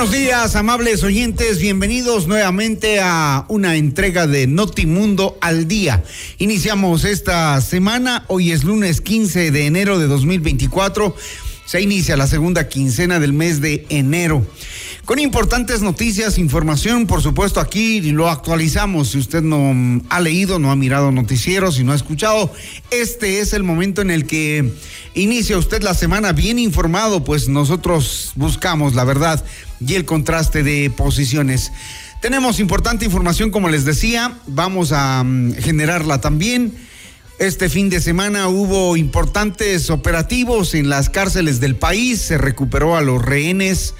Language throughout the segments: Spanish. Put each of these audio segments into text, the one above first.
Buenos días, amables oyentes. Bienvenidos nuevamente a una entrega de Notimundo al día. Iniciamos esta semana. Hoy es lunes 15 de enero de 2024. Se inicia la segunda quincena del mes de enero. Con importantes noticias, información, por supuesto, aquí lo actualizamos. Si usted no ha leído, no ha mirado noticieros y no ha escuchado, este es el momento en el que inicia usted la semana bien informado, pues nosotros buscamos la verdad y el contraste de posiciones. Tenemos importante información, como les decía, vamos a mm, generarla también. Este fin de semana hubo importantes operativos en las cárceles del país, se recuperó a los rehenes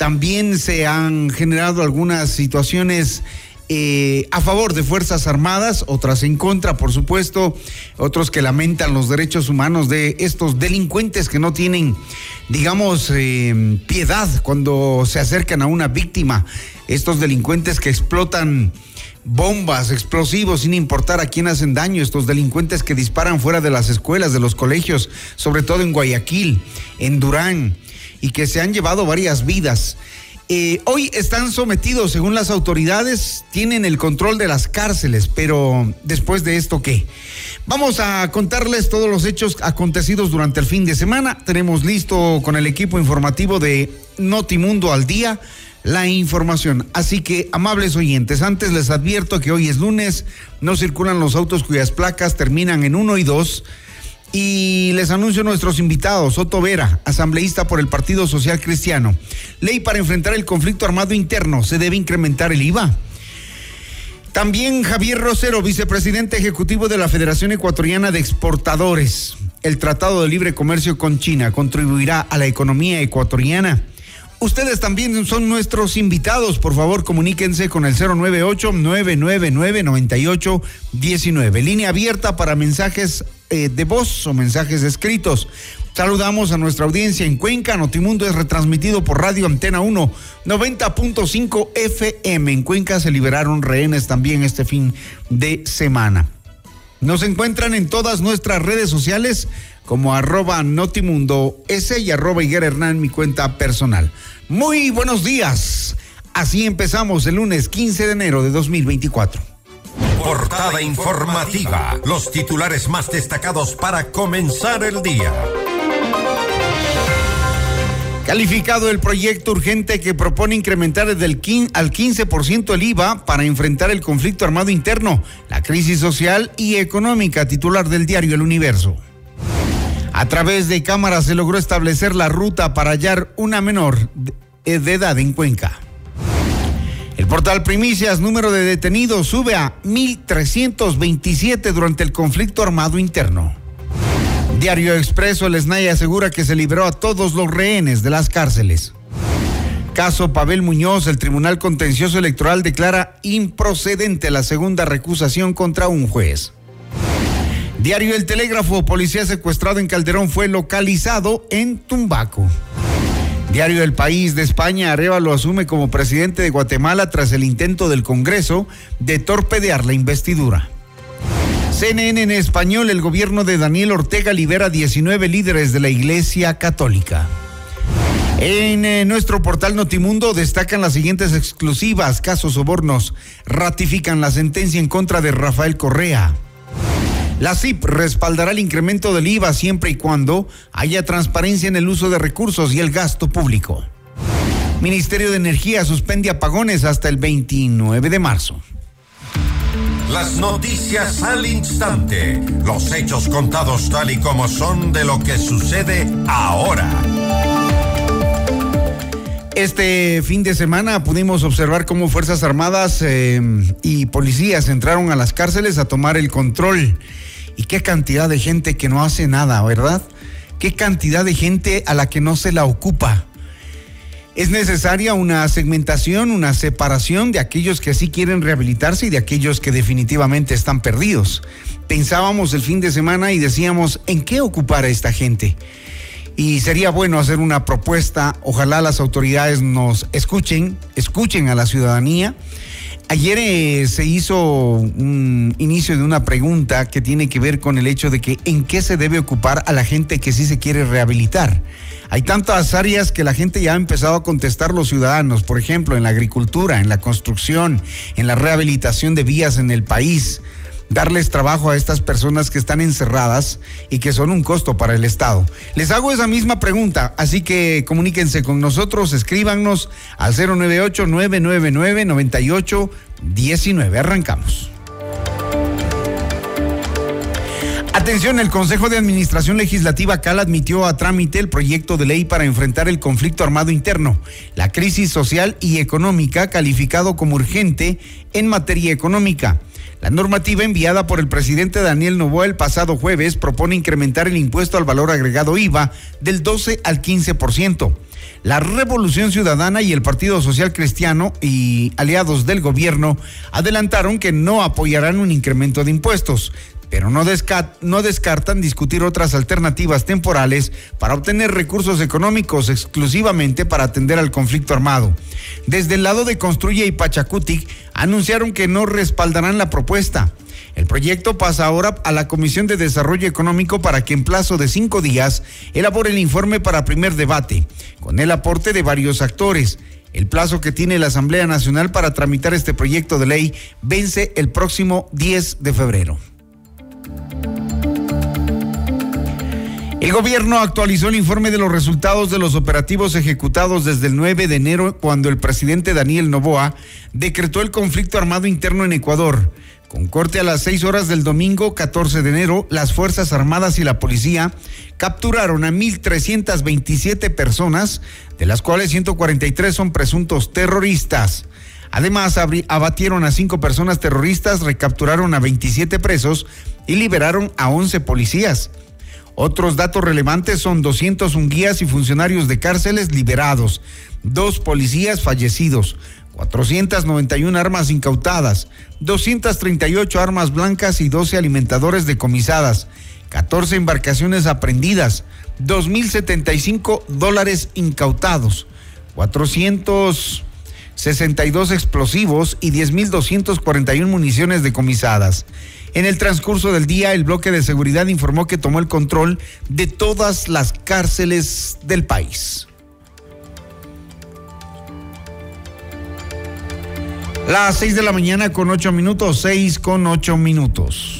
también se han generado algunas situaciones eh, a favor de Fuerzas Armadas, otras en contra, por supuesto, otros que lamentan los derechos humanos de estos delincuentes que no tienen, digamos, eh, piedad cuando se acercan a una víctima, estos delincuentes que explotan bombas, explosivos, sin importar a quién hacen daño, estos delincuentes que disparan fuera de las escuelas, de los colegios, sobre todo en Guayaquil, en Durán y que se han llevado varias vidas. Eh, hoy están sometidos, según las autoridades, tienen el control de las cárceles, pero después de esto, ¿qué? Vamos a contarles todos los hechos acontecidos durante el fin de semana. Tenemos listo con el equipo informativo de Notimundo al día la información. Así que, amables oyentes, antes les advierto que hoy es lunes, no circulan los autos cuyas placas terminan en 1 y 2 y les anuncio nuestros invitados, Otto Vera, asambleísta por el Partido Social Cristiano. Ley para enfrentar el conflicto armado interno, se debe incrementar el IVA. También Javier Rosero, vicepresidente ejecutivo de la Federación Ecuatoriana de Exportadores. El Tratado de Libre Comercio con China contribuirá a la economía ecuatoriana. Ustedes también son nuestros invitados. Por favor, comuníquense con el 098-999-9819. Línea abierta para mensajes eh, de voz o mensajes escritos. Saludamos a nuestra audiencia en Cuenca. Notimundo es retransmitido por Radio Antena 1, 90.5 FM. En Cuenca se liberaron rehenes también este fin de semana. Nos encuentran en todas nuestras redes sociales como arroba Notimundo S y arroba Higuera Hernán, mi cuenta personal. Muy buenos días. Así empezamos el lunes 15 de enero de 2024. Portada informativa. Los titulares más destacados para comenzar el día. Calificado el proyecto urgente que propone incrementar desde el 15 al 15% el IVA para enfrentar el conflicto armado interno, la crisis social y económica, titular del diario El Universo. A través de cámaras se logró establecer la ruta para hallar una menor de edad en Cuenca. El portal Primicias, número de detenidos, sube a 1.327 durante el conflicto armado interno. Diario Expreso, el SNAI asegura que se libró a todos los rehenes de las cárceles. Caso Pavel Muñoz, el Tribunal Contencioso Electoral declara improcedente la segunda recusación contra un juez. Diario El Telégrafo, policía secuestrado en Calderón fue localizado en Tumbaco. Diario El País de España, lo asume como presidente de Guatemala tras el intento del Congreso de torpedear la investidura. CNN en español, el gobierno de Daniel Ortega libera 19 líderes de la Iglesia Católica. En eh, nuestro portal Notimundo destacan las siguientes exclusivas. Casos sobornos ratifican la sentencia en contra de Rafael Correa. La CIP respaldará el incremento del IVA siempre y cuando haya transparencia en el uso de recursos y el gasto público. Ministerio de Energía suspende apagones hasta el 29 de marzo. Las noticias al instante. Los hechos contados tal y como son de lo que sucede ahora. Este fin de semana pudimos observar cómo Fuerzas Armadas eh, y policías entraron a las cárceles a tomar el control. Y qué cantidad de gente que no hace nada, ¿verdad? Qué cantidad de gente a la que no se la ocupa. Es necesaria una segmentación, una separación de aquellos que sí quieren rehabilitarse y de aquellos que definitivamente están perdidos. Pensábamos el fin de semana y decíamos, ¿en qué ocupar a esta gente? Y sería bueno hacer una propuesta, ojalá las autoridades nos escuchen, escuchen a la ciudadanía. Ayer eh, se hizo un inicio de una pregunta que tiene que ver con el hecho de que en qué se debe ocupar a la gente que sí se quiere rehabilitar. Hay tantas áreas que la gente ya ha empezado a contestar los ciudadanos, por ejemplo, en la agricultura, en la construcción, en la rehabilitación de vías en el país, darles trabajo a estas personas que están encerradas y que son un costo para el Estado. Les hago esa misma pregunta, así que comuníquense con nosotros, escríbanos al 098-999-9819. Arrancamos. Atención, el Consejo de Administración Legislativa CAL admitió a trámite el proyecto de ley para enfrentar el conflicto armado interno, la crisis social y económica calificado como urgente en materia económica. La normativa enviada por el presidente Daniel Novoa el pasado jueves propone incrementar el impuesto al valor agregado IVA del 12 al 15%. La Revolución Ciudadana y el Partido Social Cristiano y aliados del gobierno adelantaron que no apoyarán un incremento de impuestos pero no, descartan discutir otras alternativas temporales para obtener recursos económicos exclusivamente para atender al conflicto armado. Desde el lado de Construye y Pachacutic anunciaron que no respaldarán la propuesta. El proyecto pasa ahora a la Comisión de Desarrollo Económico para que en plazo de cinco días elabore el informe para primer debate, con el aporte de varios actores. El plazo que tiene la Asamblea Nacional para tramitar este proyecto de ley vence el próximo 10 de febrero. El gobierno actualizó el informe de los resultados de los operativos ejecutados desde el 9 de enero, cuando el presidente Daniel Novoa decretó el conflicto armado interno en Ecuador. Con corte a las 6 horas del domingo 14 de enero, las Fuerzas Armadas y la policía capturaron a 1.327 personas, de las cuales 143 son presuntos terroristas. Además, abatieron a cinco personas terroristas, recapturaron a 27 presos y liberaron a 11 policías. Otros datos relevantes son 201 guías y funcionarios de cárceles liberados, dos policías fallecidos, 491 armas incautadas, 238 armas blancas y 12 alimentadores decomisadas, 14 embarcaciones aprendidas, 2.075 dólares incautados, 462 explosivos y 10.241 municiones decomisadas. En el transcurso del día, el bloque de seguridad informó que tomó el control de todas las cárceles del país. Las seis de la mañana con ocho minutos, seis con ocho minutos.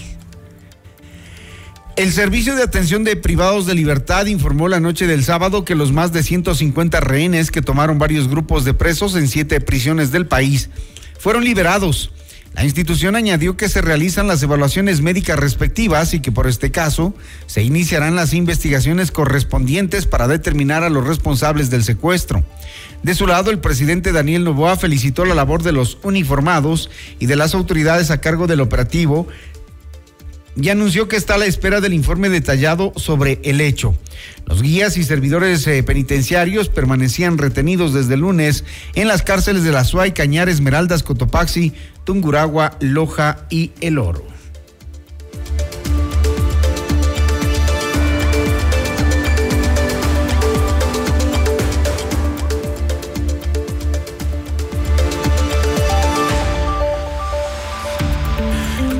El Servicio de Atención de Privados de Libertad informó la noche del sábado que los más de 150 rehenes que tomaron varios grupos de presos en siete prisiones del país fueron liberados. La institución añadió que se realizan las evaluaciones médicas respectivas y que por este caso se iniciarán las investigaciones correspondientes para determinar a los responsables del secuestro. De su lado, el presidente Daniel Novoa felicitó la labor de los uniformados y de las autoridades a cargo del operativo y anunció que está a la espera del informe detallado sobre el hecho. Los guías y servidores eh, penitenciarios permanecían retenidos desde el lunes en las cárceles de La Suay, Cañar, Esmeraldas, Cotopaxi, Tunguragua, Loja y El Oro.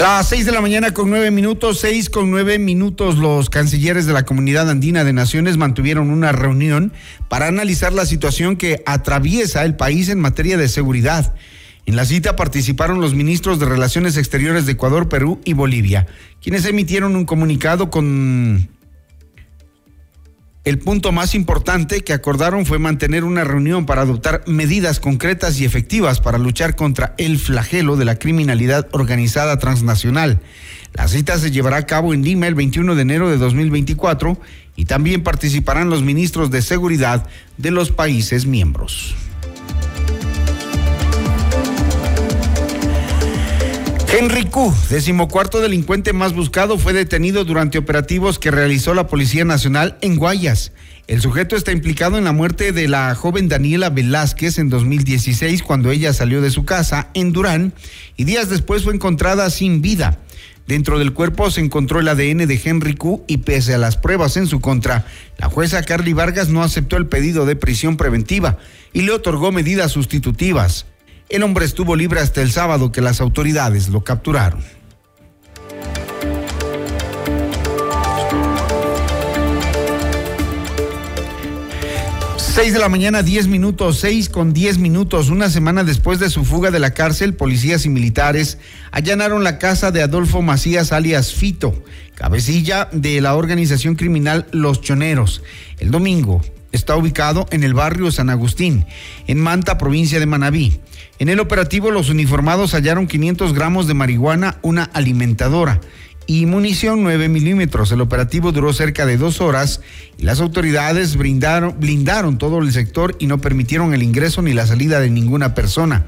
Las seis de la mañana con nueve minutos, seis con nueve minutos, los cancilleres de la Comunidad Andina de Naciones mantuvieron una reunión para analizar la situación que atraviesa el país en materia de seguridad. En la cita participaron los ministros de Relaciones Exteriores de Ecuador, Perú y Bolivia, quienes emitieron un comunicado con El punto más importante que acordaron fue mantener una reunión para adoptar medidas concretas y efectivas para luchar contra el flagelo de la criminalidad organizada transnacional. La cita se llevará a cabo en Lima el 21 de enero de 2024 y también participarán los ministros de seguridad de los países miembros. Henry Q, decimocuarto delincuente más buscado, fue detenido durante operativos que realizó la Policía Nacional en Guayas. El sujeto está implicado en la muerte de la joven Daniela Velázquez en 2016 cuando ella salió de su casa en Durán y días después fue encontrada sin vida. Dentro del cuerpo se encontró el ADN de Henry Q y pese a las pruebas en su contra, la jueza Carly Vargas no aceptó el pedido de prisión preventiva y le otorgó medidas sustitutivas. El hombre estuvo libre hasta el sábado que las autoridades lo capturaron. Seis de la mañana, diez minutos, seis con diez minutos. Una semana después de su fuga de la cárcel, policías y militares allanaron la casa de Adolfo Macías alias Fito, cabecilla de la organización criminal Los Choneros. El domingo está ubicado en el barrio San Agustín, en Manta, provincia de Manabí. En el operativo, los uniformados hallaron 500 gramos de marihuana, una alimentadora y munición 9 milímetros. El operativo duró cerca de dos horas y las autoridades blindaron todo el sector y no permitieron el ingreso ni la salida de ninguna persona.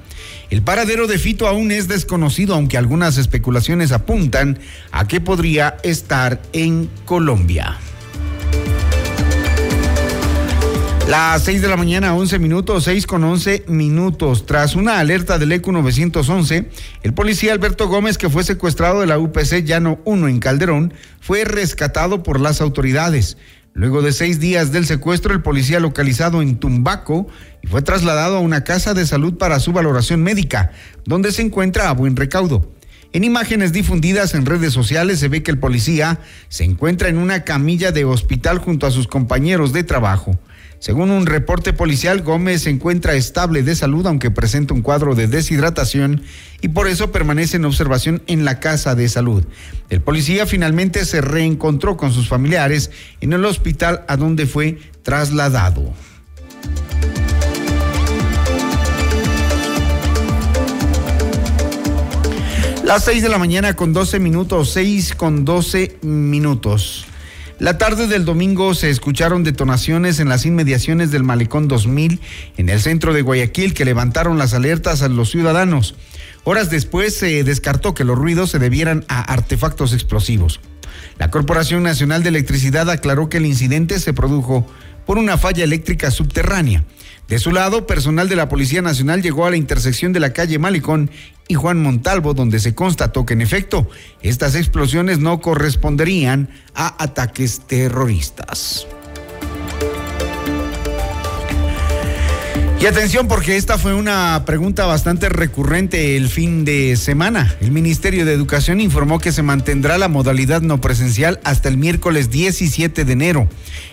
El paradero de Fito aún es desconocido, aunque algunas especulaciones apuntan a que podría estar en Colombia. Las 6 de la mañana, 11 minutos, 6 con 11 minutos. Tras una alerta del ECU 911, el policía Alberto Gómez, que fue secuestrado de la UPC Llano 1 en Calderón, fue rescatado por las autoridades. Luego de seis días del secuestro, el policía localizado en Tumbaco y fue trasladado a una casa de salud para su valoración médica, donde se encuentra a buen recaudo. En imágenes difundidas en redes sociales se ve que el policía se encuentra en una camilla de hospital junto a sus compañeros de trabajo. Según un reporte policial, Gómez se encuentra estable de salud, aunque presenta un cuadro de deshidratación y por eso permanece en observación en la casa de salud. El policía finalmente se reencontró con sus familiares en el hospital a donde fue trasladado. Las seis de la mañana con 12 minutos, seis con 12 minutos. La tarde del domingo se escucharon detonaciones en las inmediaciones del Malecón 2000 en el centro de Guayaquil que levantaron las alertas a los ciudadanos. Horas después se descartó que los ruidos se debieran a artefactos explosivos. La Corporación Nacional de Electricidad aclaró que el incidente se produjo por una falla eléctrica subterránea. De su lado, personal de la Policía Nacional llegó a la intersección de la calle Malecón y Juan Montalvo, donde se constató que en efecto estas explosiones no corresponderían a ataques terroristas. Y atención porque esta fue una pregunta bastante recurrente el fin de semana. El Ministerio de Educación informó que se mantendrá la modalidad no presencial hasta el miércoles 17 de enero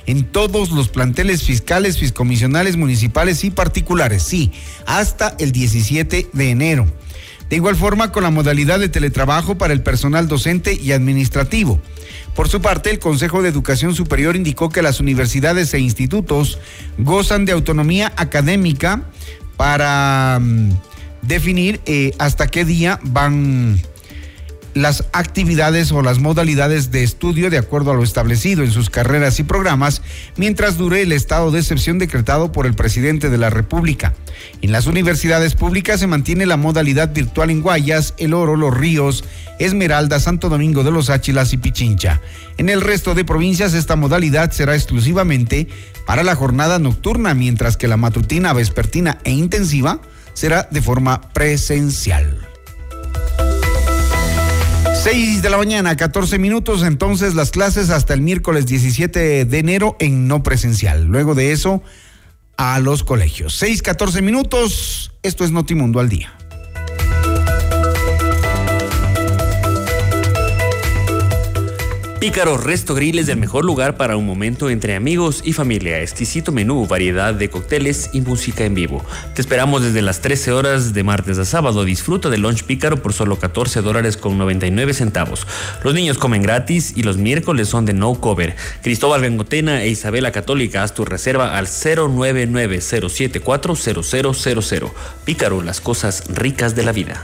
en todos los planteles fiscales, fiscomisionales, municipales y particulares. Sí, hasta el 17 de enero. De igual forma con la modalidad de teletrabajo para el personal docente y administrativo. Por su parte, el Consejo de Educación Superior indicó que las universidades e institutos gozan de autonomía académica para mm, definir eh, hasta qué día van las actividades o las modalidades de estudio de acuerdo a lo establecido en sus carreras y programas mientras dure el estado de excepción decretado por el presidente de la República. En las universidades públicas se mantiene la modalidad virtual en Guayas, El Oro, Los Ríos, Esmeralda, Santo Domingo de los Áchilas y Pichincha. En el resto de provincias esta modalidad será exclusivamente para la jornada nocturna, mientras que la matutina, vespertina e intensiva será de forma presencial. 6 de la mañana, 14 minutos, entonces las clases hasta el miércoles 17 de enero en no presencial. Luego de eso, a los colegios. 6, 14 minutos, esto es Notimundo al día. Pícaro Resto Grill es el mejor lugar para un momento entre amigos y familia. Exquisito menú, variedad de cócteles y música en vivo. Te esperamos desde las 13 horas de martes a sábado. Disfruta del lunch Pícaro por solo 14 dólares con 99 centavos. Los niños comen gratis y los miércoles son de no cover. Cristóbal Bengotena e Isabela Católica, haz tu reserva al 099-074-0000. Pícaro, las cosas ricas de la vida.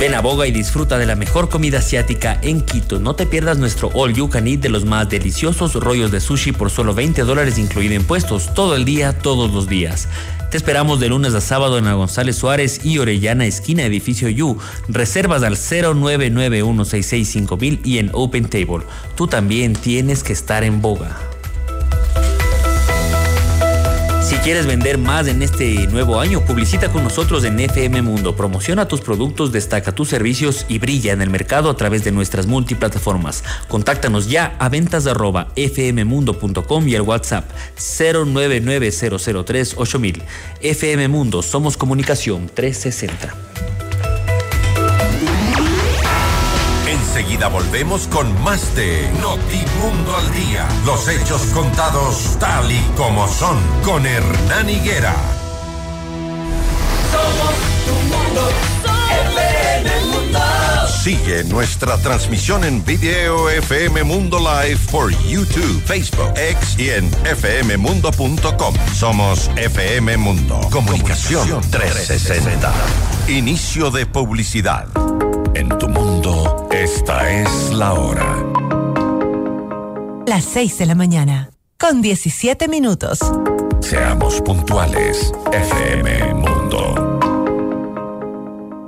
Ven a Boga y disfruta de la mejor comida asiática en Quito. No te pierdas nuestro All You Can Eat de los más deliciosos rollos de sushi por solo 20 dólares incluido impuestos, todo el día, todos los días. Te esperamos de lunes a sábado en la González Suárez y Orellana, esquina edificio You. Reservas al 0991665000 y en Open Table. Tú también tienes que estar en Boga. Si quieres vender más en este nuevo año, publicita con nosotros en FM Mundo. Promociona tus productos, destaca tus servicios y brilla en el mercado a través de nuestras multiplataformas. Contáctanos ya a ventas arroba fmmundo.com y al WhatsApp 0990038000. FM Mundo, somos comunicación 360. Enseguida volvemos con más de Notimundo al Día. Los hechos contados tal y como son con Hernán Higuera. Somos tu mundo, FM Mundo. Sigue nuestra transmisión en video FM Mundo Live por YouTube, Facebook, X y en fmmundo.com. Somos FM Mundo. Comunicación 360. Inicio de publicidad. Esta es la hora. Las 6 de la mañana, con 17 minutos. Seamos puntuales. FM Mundo.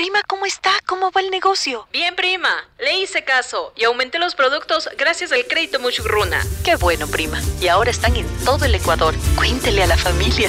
Prima, ¿cómo está? ¿Cómo va el negocio? Bien, prima. Le hice caso y aumenté los productos gracias al crédito Muchugruna. Qué bueno, prima. Y ahora están en todo el Ecuador. Cuéntele a la familia.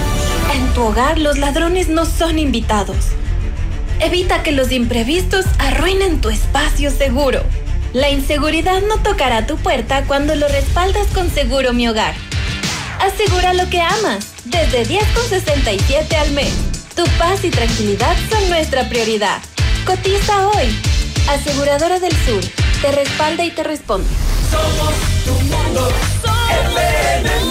En tu hogar los ladrones no son invitados. Evita que los imprevistos arruinen tu espacio seguro. La inseguridad no tocará tu puerta cuando lo respaldas con Seguro Mi Hogar. Asegura lo que amas, desde 10,67 al mes. Tu paz y tranquilidad son nuestra prioridad. Cotiza hoy. Aseguradora del Sur. Te respalda y te responde. Somos tu mundo. Mundo.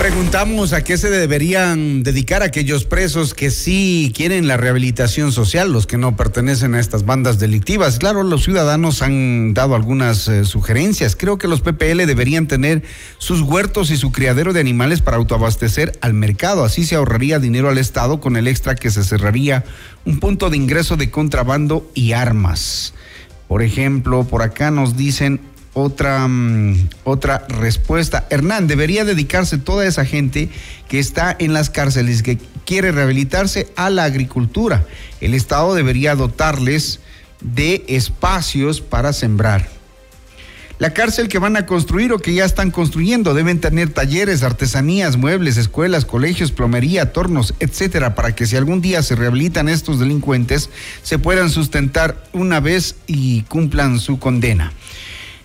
Preguntamos a qué se deberían dedicar aquellos presos que sí quieren la rehabilitación social, los que no pertenecen a estas bandas delictivas. Claro, los ciudadanos han dado algunas eh, sugerencias. Creo que los PPL deberían tener sus huertos y su criadero de animales para autoabastecer al mercado. Así se ahorraría dinero al Estado con el extra que se cerraría un punto de ingreso de contrabando y armas. Por ejemplo, por acá nos dicen otra, mm, otra respuesta. Hernán, debería dedicarse toda esa gente que está en las cárceles, que quiere rehabilitarse a la agricultura. El Estado debería dotarles de espacios para sembrar. La cárcel que van a construir o que ya están construyendo deben tener talleres, artesanías, muebles, escuelas, colegios, plomería, tornos, etcétera, para que si algún día se rehabilitan estos delincuentes, se puedan sustentar una vez y cumplan su condena.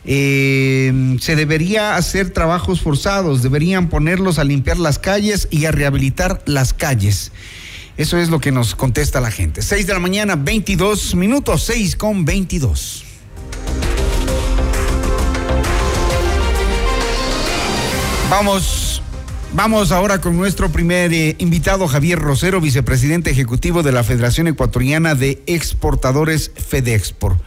Eh, se debería hacer trabajos forzados, deberían ponerlos a limpiar las calles y a rehabilitar las calles. Eso es lo que nos contesta la gente. 6 de la mañana, 22 minutos, 6 con 22. Vamos, vamos ahora con nuestro primer eh, invitado, Javier Rosero, vicepresidente ejecutivo de la Federación Ecuatoriana de Exportadores FedExport.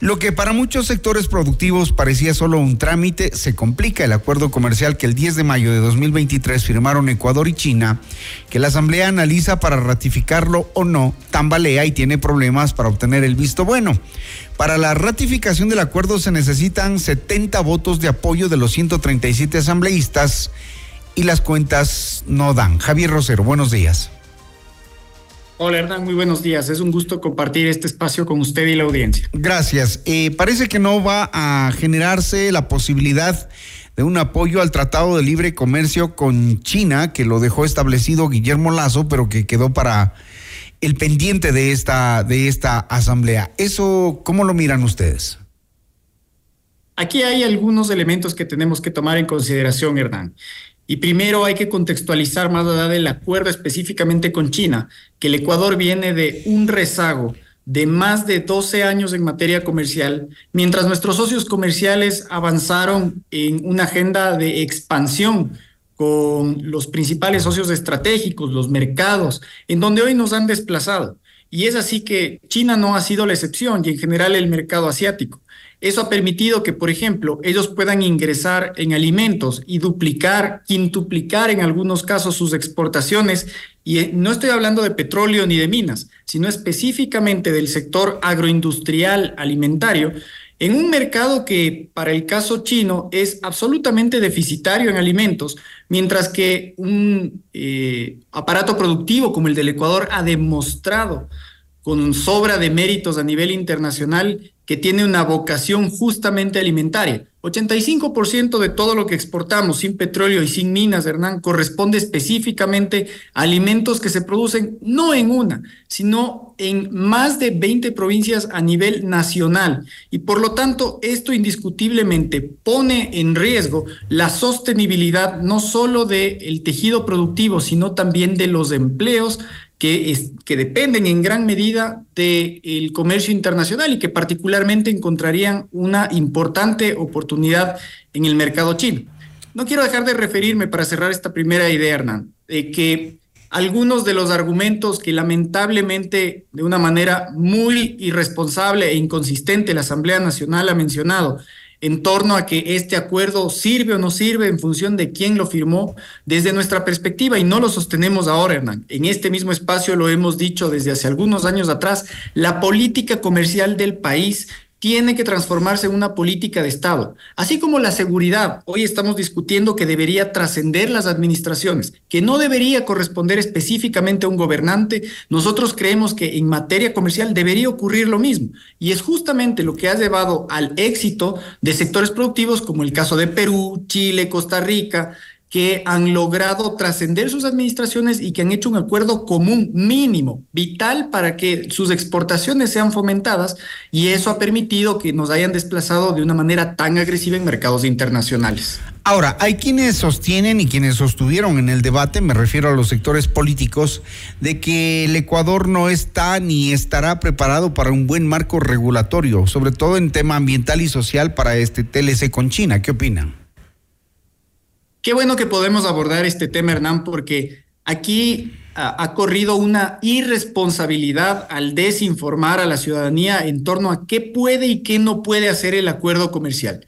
Lo que para muchos sectores productivos parecía solo un trámite, se complica el acuerdo comercial que el 10 de mayo de 2023 firmaron Ecuador y China, que la Asamblea analiza para ratificarlo o no, tambalea y tiene problemas para obtener el visto bueno. Para la ratificación del acuerdo se necesitan 70 votos de apoyo de los 137 asambleístas y las cuentas no dan. Javier Rosero, buenos días. Hola Hernán, muy buenos días. Es un gusto compartir este espacio con usted y la audiencia. Gracias. Eh, parece que no va a generarse la posibilidad de un apoyo al Tratado de Libre Comercio con China, que lo dejó establecido Guillermo Lazo, pero que quedó para el pendiente de esta, de esta asamblea. ¿Eso cómo lo miran ustedes? Aquí hay algunos elementos que tenemos que tomar en consideración, Hernán. Y primero hay que contextualizar más allá del acuerdo específicamente con China, que el Ecuador viene de un rezago de más de 12 años en materia comercial, mientras nuestros socios comerciales avanzaron en una agenda de expansión con los principales socios estratégicos, los mercados, en donde hoy nos han desplazado. Y es así que China no ha sido la excepción y en general el mercado asiático. Eso ha permitido que, por ejemplo, ellos puedan ingresar en alimentos y duplicar, quintuplicar en algunos casos sus exportaciones. Y eh, no estoy hablando de petróleo ni de minas, sino específicamente del sector agroindustrial alimentario, en un mercado que para el caso chino es absolutamente deficitario en alimentos, mientras que un eh, aparato productivo como el del Ecuador ha demostrado con sobra de méritos a nivel internacional que tiene una vocación justamente alimentaria. 85% de todo lo que exportamos sin petróleo y sin minas, Hernán, corresponde específicamente a alimentos que se producen no en una, sino en más de 20 provincias a nivel nacional. Y por lo tanto, esto indiscutiblemente pone en riesgo la sostenibilidad no solo del tejido productivo, sino también de los empleos que, dependen en gran medida del comercio internacional y que particularmente encontrarían una importante oportunidad en el mercado chino. No quiero dejar de referirme para cerrar esta primera idea, Hernán, de que algunos de los argumentos que lamentablemente de una manera muy irresponsable e inconsistente la Asamblea Nacional ha mencionado en torno a que este acuerdo sirve o no sirve en función de quién lo firmó desde nuestra perspectiva y no lo sostenemos ahora, Hernán. En este mismo espacio lo hemos dicho desde hace algunos años atrás, la política comercial del país tiene que transformarse en una política de Estado, así como la seguridad. Hoy estamos discutiendo que debería trascender las administraciones, que no debería corresponder específicamente a un gobernante. Nosotros creemos que en materia comercial debería ocurrir lo mismo. Y es justamente lo que ha llevado al éxito de sectores productivos como el caso de Perú, Chile, Costa Rica, que han logrado trascender sus administraciones y que han hecho un acuerdo común mínimo, vital para que sus exportaciones sean fomentadas y eso ha permitido que nos hayan desplazado de una manera tan agresiva en mercados internacionales. Ahora, hay quienes sostienen y quienes sostuvieron en el debate, me refiero a los sectores políticos, de que el Ecuador no está ni estará preparado para un buen marco regulatorio, sobre todo en tema ambiental y social para este TLC con China. ¿Qué opinan? Qué bueno que podemos abordar este tema, Hernán, porque aquí ha, corrido una irresponsabilidad al desinformar a la ciudadanía en torno a qué puede y qué no puede hacer el acuerdo comercial.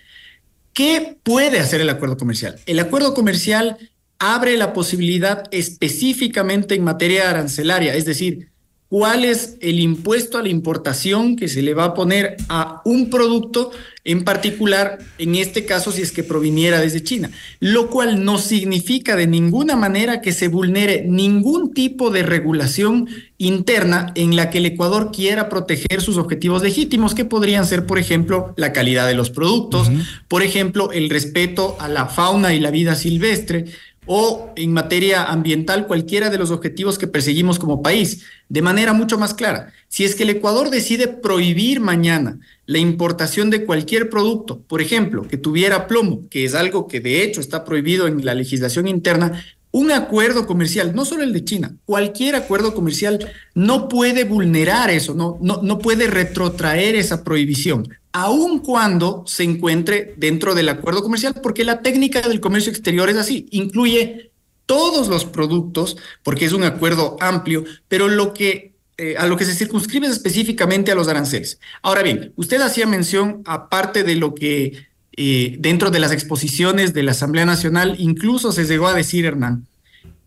¿Qué puede hacer el acuerdo comercial? El acuerdo comercial abre la posibilidad específicamente en materia arancelaria, es decir, cuál es el impuesto a la importación que se le va a poner a un producto en particular, en este caso si es que proviniera desde China, lo cual no significa de ninguna manera que se vulnere ningún tipo de regulación interna en la que el Ecuador quiera proteger sus objetivos legítimos, que podrían ser, por ejemplo, la calidad de los productos, por ejemplo, el respeto a la fauna y la vida silvestre, o en materia ambiental cualquiera de los objetivos que perseguimos como país, de manera mucho más clara. Si es que el Ecuador decide prohibir mañana la importación de cualquier producto, por ejemplo, que tuviera plomo, que es algo que de hecho está prohibido en la legislación interna, un acuerdo comercial, no solo el de China, cualquier acuerdo comercial no puede vulnerar eso, no, no, no puede retrotraer esa prohibición, aun cuando se encuentre dentro del acuerdo comercial, porque la técnica del comercio exterior es así, incluye todos los productos, porque es un acuerdo amplio, pero lo que eh, a lo que se circunscribe es específicamente a los aranceles. Ahora bien, usted hacía mención, aparte de lo que eh, dentro de las exposiciones de la Asamblea Nacional, incluso se llegó a decir, Hernán,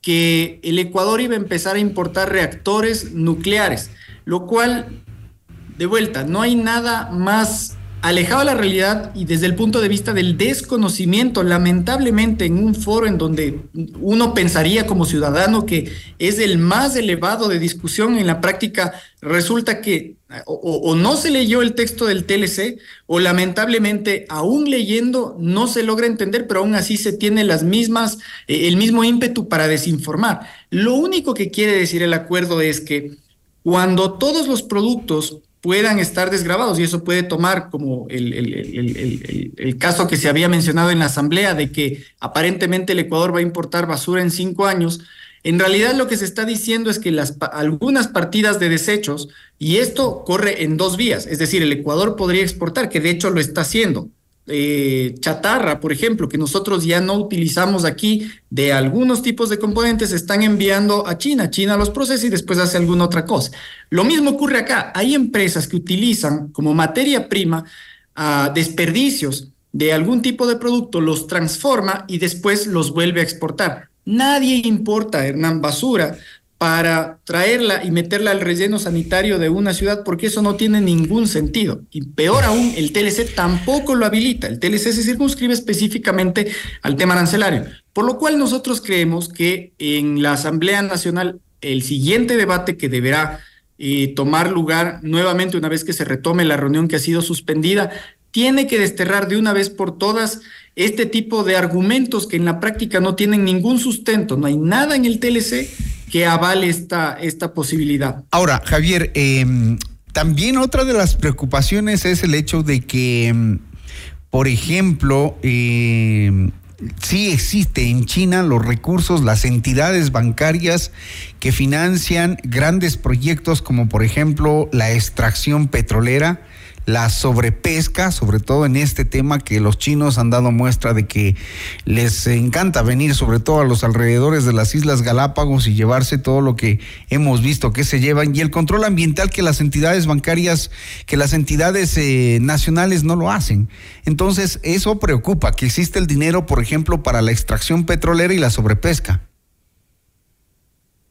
que el Ecuador iba a empezar a importar reactores nucleares, lo cual, de vuelta, no hay nada más alejado de la realidad y desde el punto de vista del desconocimiento, lamentablemente en un foro en donde uno pensaría como ciudadano que es el más elevado de discusión, en la práctica resulta que o, no se leyó el texto del TLC o lamentablemente aún leyendo no se logra entender, pero aún así se tiene las mismas, eh, el mismo ímpetu para desinformar. Lo único que quiere decir el acuerdo es que cuando todos los productos puedan estar desgrabados y eso puede tomar como el, el, caso que se había mencionado en la asamblea de que aparentemente el Ecuador va a importar basura en cinco años. En realidad lo que se está diciendo es que las, algunas partidas de desechos, y esto corre en dos vías, es decir, el Ecuador podría exportar, que de hecho lo está haciendo, eh, chatarra, por ejemplo, que nosotros ya no utilizamos aquí de algunos tipos de componentes, están enviando a China. China los procesa y después hace alguna otra cosa. Lo mismo ocurre acá. Hay empresas que utilizan como materia prima ah, desperdicios de algún tipo de producto, los transforma y después los vuelve a exportar. Nadie importa, Hernán, basura para traerla y meterla al relleno sanitario de una ciudad, porque eso no tiene ningún sentido. Y peor aún, el TLC tampoco lo habilita. El TLC se circunscribe específicamente al tema arancelario. Por lo cual nosotros creemos que en la Asamblea Nacional el siguiente debate que deberá eh, tomar lugar nuevamente una vez que se retome la reunión que ha sido suspendida, tiene que desterrar de una vez por todas este tipo de argumentos que en la práctica no tienen ningún sustento, no hay nada en el TLC que avale esta, esta posibilidad. Ahora, Javier, em, también otra de las preocupaciones es el hecho de que, em, por ejemplo, eh, sí existe en China los recursos, las entidades bancarias que financian grandes proyectos como por ejemplo la extracción petrolera la sobrepesca, sobre todo en este tema que los chinos han dado muestra de que les encanta venir sobre todo a los alrededores de las Islas Galápagos y llevarse todo lo que hemos visto que se llevan y el control ambiental que las entidades bancarias, que las entidades eh, nacionales no lo hacen. Entonces, eso preocupa, que existe el dinero, por ejemplo, para la extracción petrolera y la sobrepesca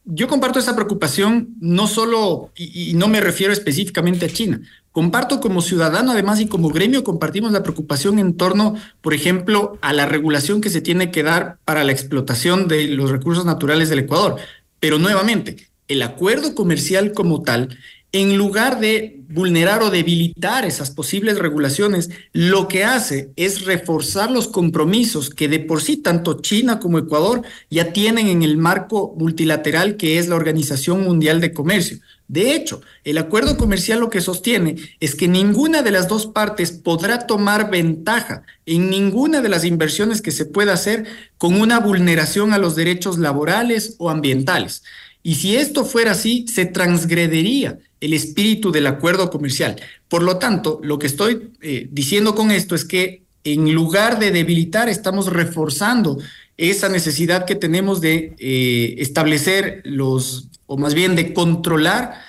yo comparto esa preocupación no solo, y, no me refiero específicamente a China, comparto como ciudadano además y como gremio compartimos la preocupación en torno, por ejemplo, a la regulación que se tiene que dar para la explotación de los recursos naturales del Ecuador. Pero nuevamente, el acuerdo comercial como tal en lugar de vulnerar o debilitar esas posibles regulaciones, lo que hace es reforzar los compromisos que de por sí tanto China como Ecuador ya tienen en el marco multilateral que es la Organización Mundial de Comercio. De hecho, el acuerdo comercial lo que sostiene es que ninguna de las dos partes podrá tomar ventaja en ninguna de las inversiones que se pueda hacer con una vulneración a los derechos laborales o ambientales. Y si esto fuera así, se transgredería el espíritu del acuerdo comercial. Por lo tanto, lo que estoy eh, diciendo con esto es que en lugar de debilitar, estamos reforzando esa necesidad que tenemos de eh, establecer los, o más bien de controlar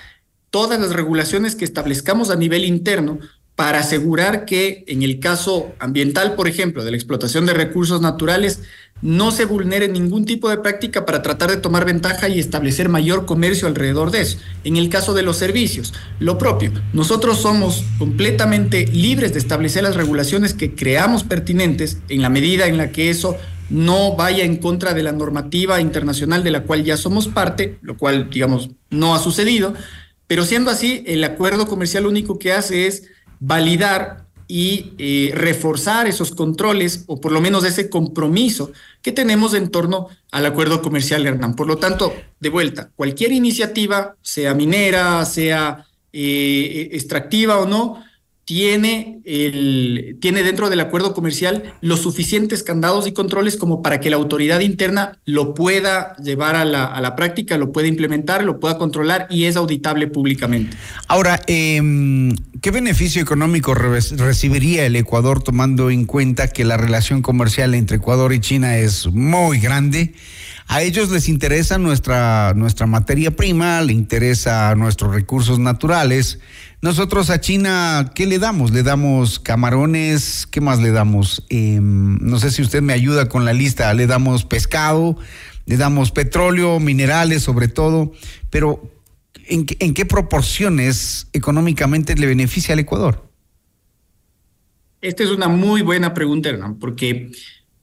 todas las regulaciones que establezcamos a nivel interno para asegurar que en el caso ambiental, por ejemplo, de la explotación de recursos naturales, no se vulnere ningún tipo de práctica para tratar de tomar ventaja y establecer mayor comercio alrededor de eso. En el caso de los servicios, lo propio. Nosotros somos completamente libres de establecer las regulaciones que creamos pertinentes en la medida en la que eso no vaya en contra de la normativa internacional de la cual ya somos parte, lo cual, digamos, no ha sucedido. Pero siendo así, el acuerdo comercial único que hace es validar y eh, reforzar esos controles o por lo menos ese compromiso que tenemos en torno al acuerdo comercial, Hernán. Por lo tanto, de vuelta, cualquier iniciativa, sea minera, sea eh, extractiva o no, tiene, el, tiene dentro del acuerdo comercial los suficientes candados y controles como para que la autoridad interna lo pueda llevar a la, a la práctica, lo pueda implementar, lo pueda controlar y es auditable públicamente. Ahora, em, ¿qué beneficio económico recibiría el Ecuador tomando en cuenta que la relación comercial entre Ecuador y China es muy grande? A ellos les interesa nuestra, nuestra materia prima, le interesa nuestros recursos naturales. Nosotros a China, ¿qué le damos? Le damos camarones, ¿qué más le damos? Em, no sé si usted me ayuda con la lista, le damos pescado, le damos petróleo, minerales sobre todo, pero ¿en, en qué proporciones económicamente le beneficia al Ecuador? Esta es una muy buena pregunta, Hernán, porque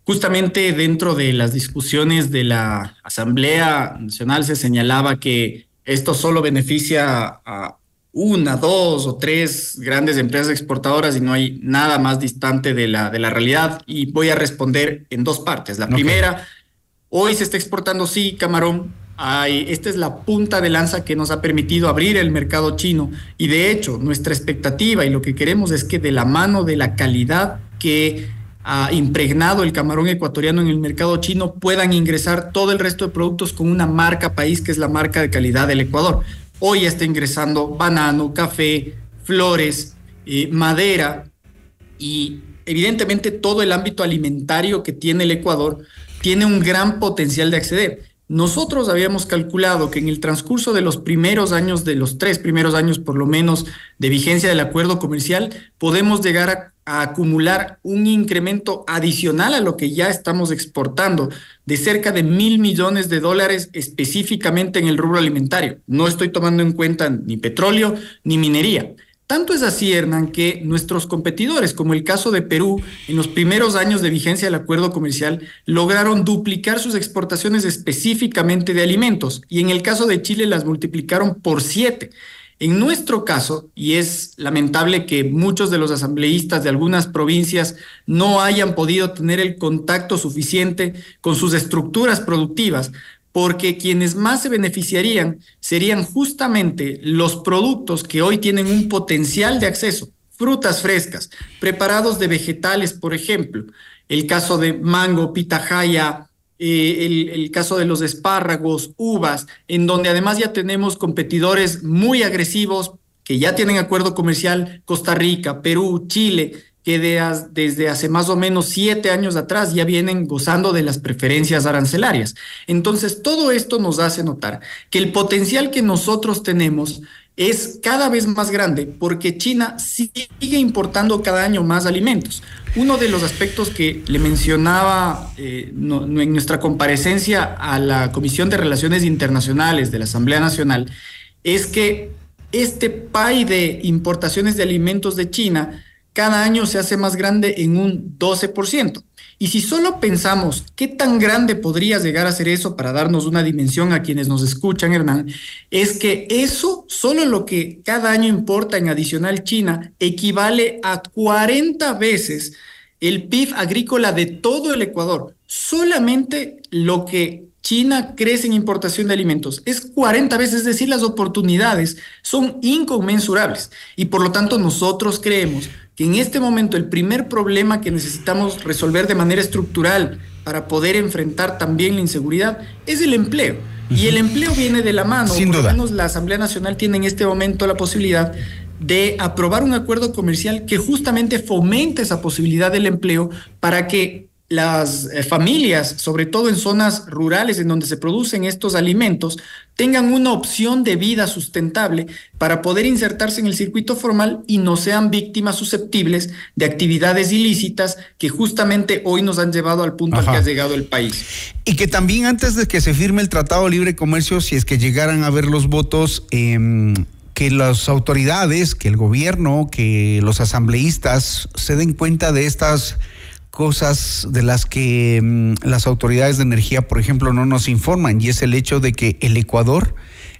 Justamente dentro de las discusiones de la Asamblea Nacional se señalaba que esto solo beneficia a una, dos o tres grandes empresas exportadoras y no hay nada más distante de la, de la realidad. Y voy a responder en dos partes. La primera, hoy se está exportando, sí, camarón. Hay, esta es la punta de lanza que nos ha permitido abrir el mercado chino. Y de hecho, nuestra expectativa y lo que queremos es que de la mano de la calidad que ha impregnado el camarón ecuatoriano en el mercado chino puedan ingresar todo el resto de productos con una marca país que es la marca de calidad del Ecuador. Hoy está ingresando banano, café, flores, eh, madera y evidentemente todo el ámbito alimentario que tiene el Ecuador tiene un gran potencial de acceder. Nosotros habíamos calculado que en el transcurso de los primeros años, de los tres primeros años por lo menos de vigencia del acuerdo comercial, podemos llegar a, acumular un incremento adicional a lo que ya estamos exportando de cerca de mil millones de dólares específicamente en el rubro alimentario. No estoy tomando en cuenta ni petróleo ni minería. Tanto es así, Hernán, que nuestros competidores, como el caso de Perú, en los primeros años de vigencia del acuerdo comercial, lograron duplicar sus exportaciones específicamente de alimentos y en el caso de Chile las multiplicaron por siete. En nuestro caso, y es lamentable que muchos de los asambleístas de algunas provincias no hayan podido tener el contacto suficiente con sus estructuras productivas, porque quienes más se beneficiarían serían justamente los productos que hoy tienen un potencial de acceso, frutas frescas, preparados de vegetales, por ejemplo, el caso de mango, pitahaya, eh, el, el, caso de los espárragos, uvas, en donde además ya tenemos competidores muy agresivos que ya tienen acuerdo comercial, Costa Rica, Perú, Chile, que desde hace más o menos siete años atrás ya vienen gozando de las preferencias arancelarias. Entonces, todo esto nos hace notar que el potencial que nosotros tenemos es cada vez más grande porque China sigue importando cada año más alimentos. Uno de los aspectos que le mencionaba eh, en nuestra comparecencia a la Comisión de Relaciones Internacionales de la Asamblea Nacional es que este PAI de importaciones de alimentos de China cada año se hace más grande en un 12%. Y si solo pensamos qué tan grande podría llegar a ser eso para darnos una dimensión a quienes nos escuchan, Hernán, es que eso, solo lo que cada año importa en adicional China, equivale a 40 veces el PIB agrícola de todo el Ecuador. Solamente lo que China crece en importación de alimentos. Es 40 veces, es decir, las oportunidades son inconmensurables. Y por lo tanto nosotros creemos que en este momento el primer problema que necesitamos resolver de manera estructural para poder enfrentar también la inseguridad es el empleo. Y el empleo viene de la mano. Sin Por duda. lo menos la Asamblea Nacional tiene en este momento la posibilidad de aprobar un acuerdo comercial que justamente fomente esa posibilidad del empleo para que las eh, familias, sobre todo en zonas rurales en donde se producen estos alimentos, tengan una opción de vida sustentable para poder insertarse en el circuito formal y no sean víctimas susceptibles de actividades ilícitas que justamente hoy nos han llevado al punto Ajá. al que ha llegado el país. Y que también antes de que se firme el Tratado de Libre Comercio, si es que llegaran a ver los votos, eh, que las autoridades, que el gobierno, que los asambleístas se den cuenta de estas cosas de las que mm, las autoridades de energía, por ejemplo, no nos informan, y es el hecho de que el Ecuador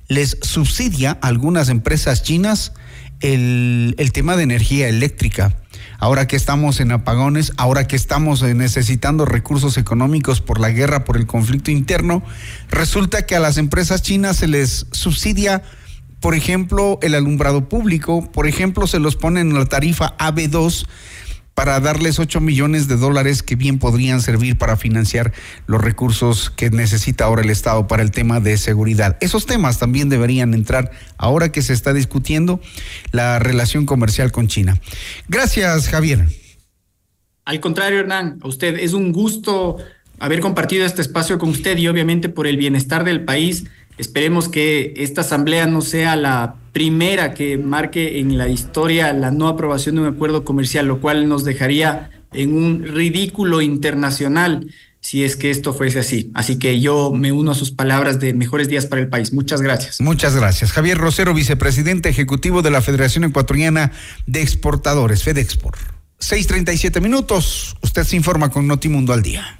les subsidia a algunas empresas chinas el, el tema de energía eléctrica. Ahora que estamos en apagones, ahora que estamos necesitando recursos económicos por la guerra, por el conflicto interno, resulta que a las empresas chinas se les subsidia, por ejemplo, el alumbrado público, por ejemplo, se los ponen en la tarifa AB2 para darles 8 millones de dólares que bien podrían servir para financiar los recursos que necesita ahora el Estado para el tema de seguridad. Esos temas también deberían entrar ahora que se está discutiendo la relación comercial con China. Gracias, Javier. Al contrario, Hernán, a usted es un gusto haber compartido este espacio con usted y obviamente por el bienestar del país. Esperemos que esta asamblea no sea la primera que marque en la historia la no aprobación de un acuerdo comercial, lo cual nos dejaría en un ridículo internacional si es que esto fuese así. Así que yo me uno a sus palabras de mejores días para el país. Muchas gracias. Muchas gracias. Javier Rosero, vicepresidente ejecutivo de la Federación Ecuatoriana de Exportadores, FedExport. 6:37 minutos. Usted se informa con Notimundo al día.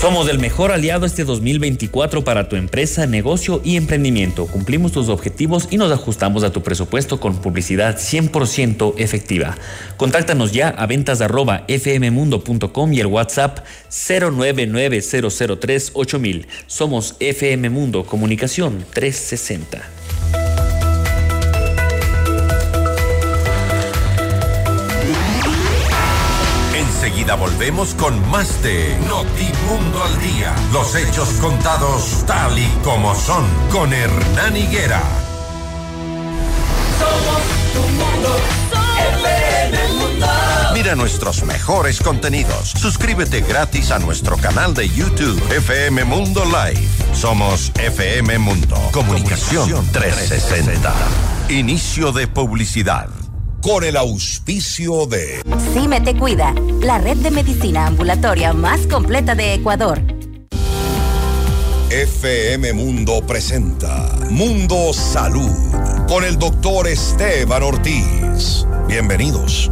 Somos el mejor aliado este 2024 para tu empresa, negocio y emprendimiento. Cumplimos tus objetivos y nos ajustamos a tu presupuesto con publicidad 100% efectiva. Contáctanos ya a ventas arroba fmmundo.com y el WhatsApp 0990038000. Somos FM Mundo Comunicación 360. Enseguida volvemos con más de Notimundo al Día. Los hechos contados tal y como son con Hernán Higuera. Somos tu mundo. FM Mundo. Mira nuestros mejores contenidos. Suscríbete gratis a nuestro canal de YouTube FM Mundo Live. Somos FM Mundo. Comunicación 360. Inicio de publicidad. Con el auspicio de Cime Te Cuida, la red de medicina ambulatoria más completa de Ecuador. FM Mundo presenta Mundo Salud con el doctor Esteban Ortiz. Bienvenidos.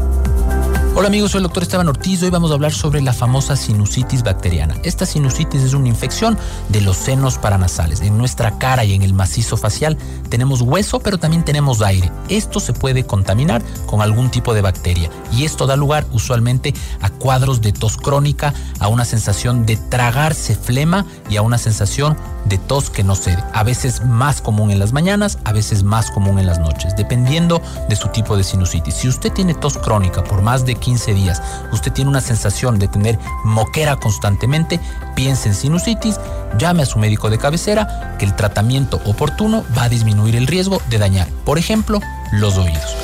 Hola amigos, soy el doctor Esteban Ortiz. Hoy vamos a hablar sobre la famosa sinusitis bacteriana. Esta sinusitis es una infección de los senos paranasales. En nuestra cara y en el macizo facial tenemos hueso, pero también tenemos aire. Esto se puede contaminar con algún tipo de bacteria y esto da lugar usualmente a cuadros de tos crónica, a una sensación de tragarse flema y a una sensación de tos que no cede. A veces más común en las mañanas, a veces más común en las noches, dependiendo de su tipo de sinusitis. Si usted tiene tos crónica por más de 15 días, usted tiene una sensación de tener moquera constantemente, piense en sinusitis, llame a su médico de cabecera, que el tratamiento oportuno va a disminuir el riesgo de dañar, por ejemplo, los oídos.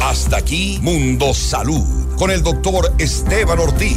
Hasta aquí Mundo Salud con el doctor Esteban Ortiz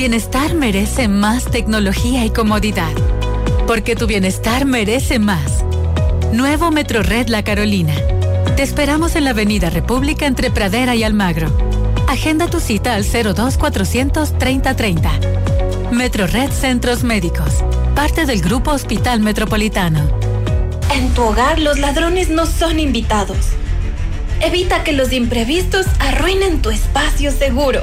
Bienestar merece más tecnología y comodidad. Porque tu bienestar merece más. Nuevo Metrored La Carolina. Te esperamos en la Avenida República entre Pradera y Almagro. Agenda tu cita al 02 400 3030. Metrored Centros Médicos. Parte del Grupo Hospital Metropolitano. En tu hogar los ladrones no son invitados. Evita que los imprevistos arruinen tu espacio seguro.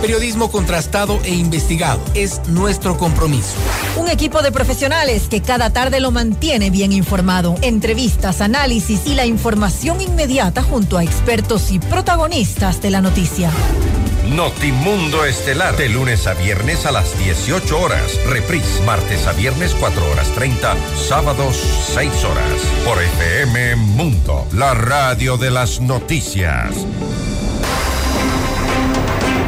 Periodismo contrastado e investigado es nuestro compromiso. Un equipo de profesionales que cada tarde lo mantiene bien informado. Entrevistas, análisis y la información inmediata junto a expertos y protagonistas de la noticia. Notimundo Estelar, de lunes a viernes a las 18 horas. Reprise, martes a viernes 4 horas 30, sábados 6 horas. Por FM Mundo, la radio de las noticias.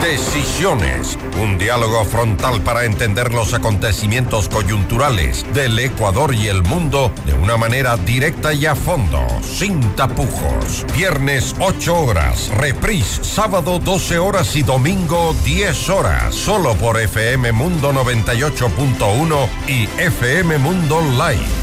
Decisiones, un diálogo frontal para entender los acontecimientos coyunturales del Ecuador y el mundo de una manera directa y a fondo, sin tapujos. Viernes 8 horas, reprise sábado 12 horas y domingo 10 horas, solo por FM Mundo 98.1 y FM Mundo Live.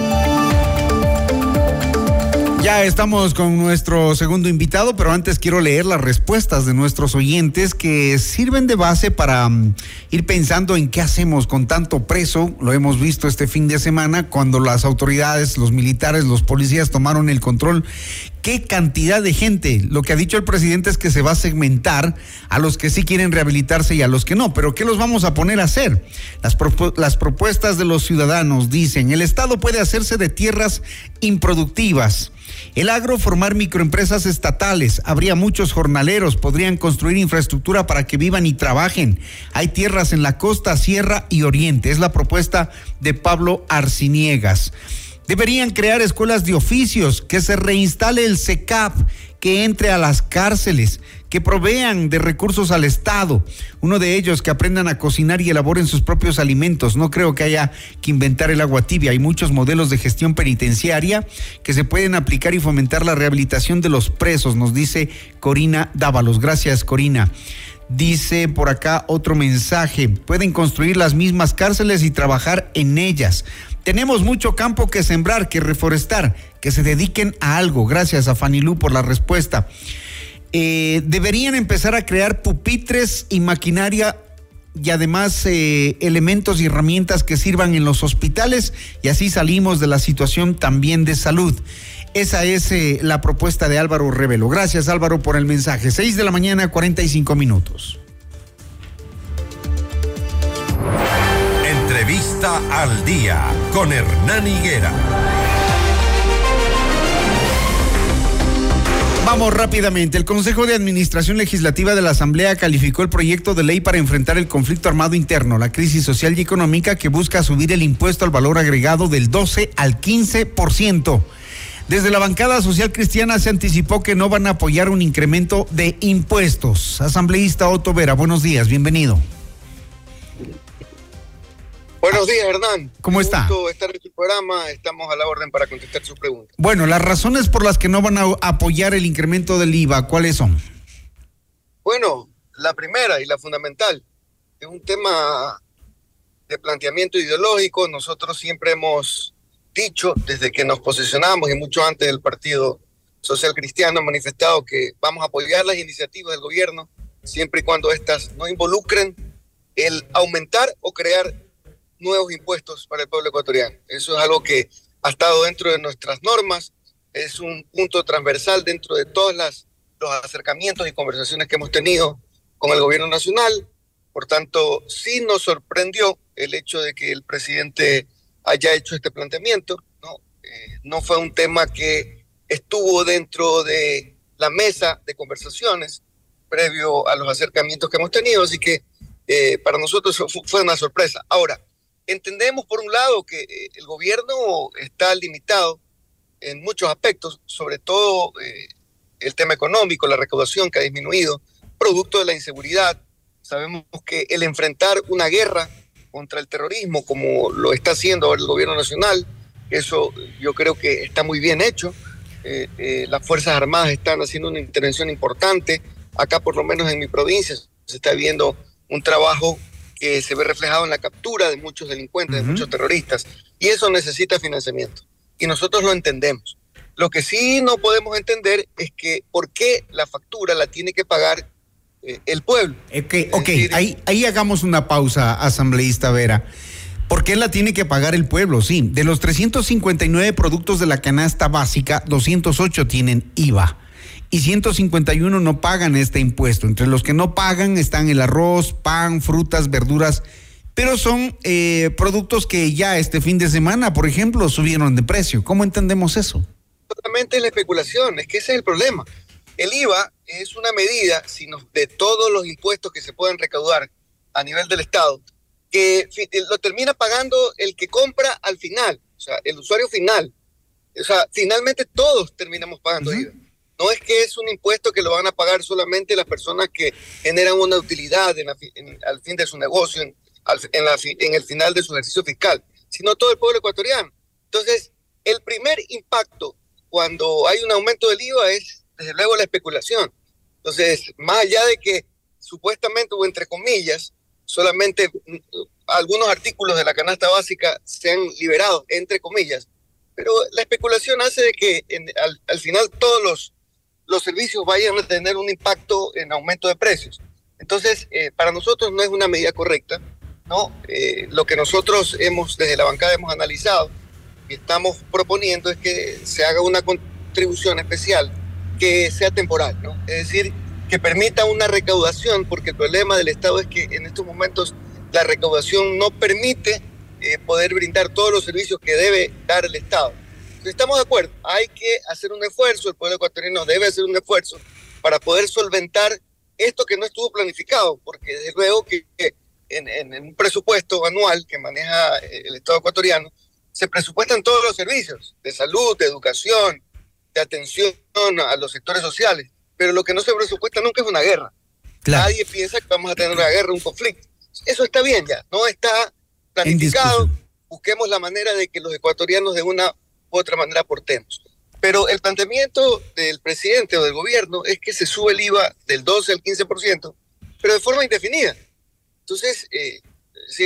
Ya estamos con nuestro segundo invitado, pero antes quiero leer las respuestas de nuestros oyentes que sirven de base para um, ir pensando en qué hacemos con tanto preso. Lo hemos visto este fin de semana cuando las autoridades, los militares, los policías tomaron el control qué cantidad de gente. Lo que ha dicho el presidente es que se va a segmentar a los que sí quieren rehabilitarse y a los que no. Pero ¿qué los vamos a poner a hacer? Las, las propuestas de los ciudadanos dicen, el Estado puede hacerse de tierras improductivas. El agro formar microempresas estatales, habría muchos jornaleros, podrían construir infraestructura para que vivan y trabajen. Hay tierras en la costa, sierra y oriente. Es la propuesta de Pablo Arciniegas. Deberían crear escuelas de oficios, que se reinstale el SECAP, que entre a las cárceles, que provean de recursos al Estado. Uno de ellos, que aprendan a cocinar y elaboren sus propios alimentos. No creo que haya que inventar el agua tibia. Hay muchos modelos de gestión penitenciaria que se pueden aplicar y fomentar la rehabilitación de los presos, nos dice Corina Dávalos. Gracias, Corina. Dice por acá otro mensaje, pueden construir las mismas cárceles y trabajar en ellas. Tenemos mucho campo que sembrar, que reforestar, que se dediquen a algo. Gracias a Fanilú por la respuesta. Eh, deberían empezar a crear pupitres y maquinaria y además eh, elementos y herramientas que sirvan en los hospitales y así salimos de la situación también de salud. Esa es eh, la propuesta de Álvaro Revelo. Gracias Álvaro por el mensaje. 6 de la mañana, 45 minutos. Vista al Día con Hernán Higuera. Vamos rápidamente. El Consejo de Administración Legislativa de la Asamblea calificó el proyecto de ley para enfrentar el conflicto armado interno, la crisis social y económica que busca subir el impuesto al valor agregado del 12 al 15%. Desde la bancada social cristiana se anticipó que no van a apoyar un incremento de impuestos. Asambleísta Otto Vera, buenos días, bienvenido. Buenos días, Hernán. ¿Cómo está? Gusto estar en su programa. Estamos a la orden para contestar sus preguntas. Bueno, las razones por las que no van a apoyar el incremento del IVA, ¿cuáles son? Bueno, la primera y la fundamental es un tema de planteamiento ideológico. Nosotros siempre hemos dicho, desde que nos posicionamos y mucho antes del Partido Social Cristiano, manifestado que vamos a apoyar las iniciativas del gobierno siempre y cuando éstas no involucren el aumentar o crear nuevos impuestos para el pueblo ecuatoriano. Eso es algo que ha estado dentro de nuestras normas, es un punto transversal dentro de todos las, los acercamientos y conversaciones que hemos tenido con el gobierno nacional. Por tanto, sí nos sorprendió el hecho de que el presidente haya hecho este planteamiento. No, eh, no fue un tema que estuvo dentro de la mesa de conversaciones previo a los acercamientos que hemos tenido, así que eh, para nosotros fue una sorpresa. Ahora, Entendemos, por un lado, que eh, el gobierno está limitado en muchos aspectos, sobre todo eh, el tema económico, la recaudación que ha disminuido, producto de la inseguridad. Sabemos que el enfrentar una guerra contra el terrorismo, como lo está haciendo el gobierno nacional, eso yo creo que está muy bien hecho. Eh, las Fuerzas Armadas están haciendo una intervención importante. Acá, por lo menos en mi provincia, se está viendo un trabajo que se ve reflejado en la captura de muchos delincuentes, de muchos terroristas, y eso necesita financiamiento. Y nosotros lo entendemos. Lo que sí no podemos entender es que por qué la factura la tiene que pagar eh, el pueblo. Ok, okay. ahí, ahí hagamos una pausa, asambleísta Vera. ¿Por qué la tiene que pagar el pueblo? Sí, de los 359 productos de la canasta básica, 208 tienen IVA y 151 no pagan este impuesto. Entre los que no pagan están el arroz, pan, frutas, verduras, pero son eh, productos que ya este fin de semana, por ejemplo, subieron de precio. ¿Cómo entendemos eso? Totalmente la especulación, es que ese es el problema. El IVA es una medida sino de todos los impuestos que se puedan recaudar a nivel del Estado, que lo termina pagando el que compra al final, o sea, el usuario final. O sea, finalmente todos terminamos pagando IVA. No es que es un impuesto que lo van a pagar solamente las personas que generan una utilidad al fin de su negocio, en, en el final de su ejercicio fiscal, sino todo el pueblo ecuatoriano. Entonces, el primer impacto cuando hay un aumento del IVA es, desde luego, la especulación. Entonces, más allá de que supuestamente o entre comillas, solamente mm, algunos artículos de la canasta básica se han liberado, entre comillas, pero la especulación hace de que al, al, final todos los, los servicios vayan a tener un impacto en aumento de precios. Entonces, eh, para nosotros no es una medida correcta, ¿no? Eh, lo que nosotros hemos, desde la bancada hemos analizado y estamos proponiendo es que se haga una contribución especial que sea temporal, ¿no? Es decir, que permita una recaudación, porque el problema del Estado es que en estos momentos la recaudación no permite eh, poder brindar todos los servicios que debe dar el Estado. Estamos de acuerdo, hay que hacer un esfuerzo, el pueblo ecuatoriano debe hacer un esfuerzo para poder solventar esto que no estuvo planificado, porque desde luego que en, en, un presupuesto anual que maneja eh, el Estado ecuatoriano, se presupuestan todos los servicios de salud, de educación, de atención a los sectores sociales, pero lo que no se presupuesta nunca es una guerra. Nadie piensa que vamos a tener una guerra, un conflicto. Eso está bien ya, no está planificado. Busquemos la manera de que los ecuatorianos de una u otra manera aportemos. Pero el planteamiento del presidente o del gobierno es que se sube el IVA del 12 al 15%, pero de forma indefinida. Entonces, eh,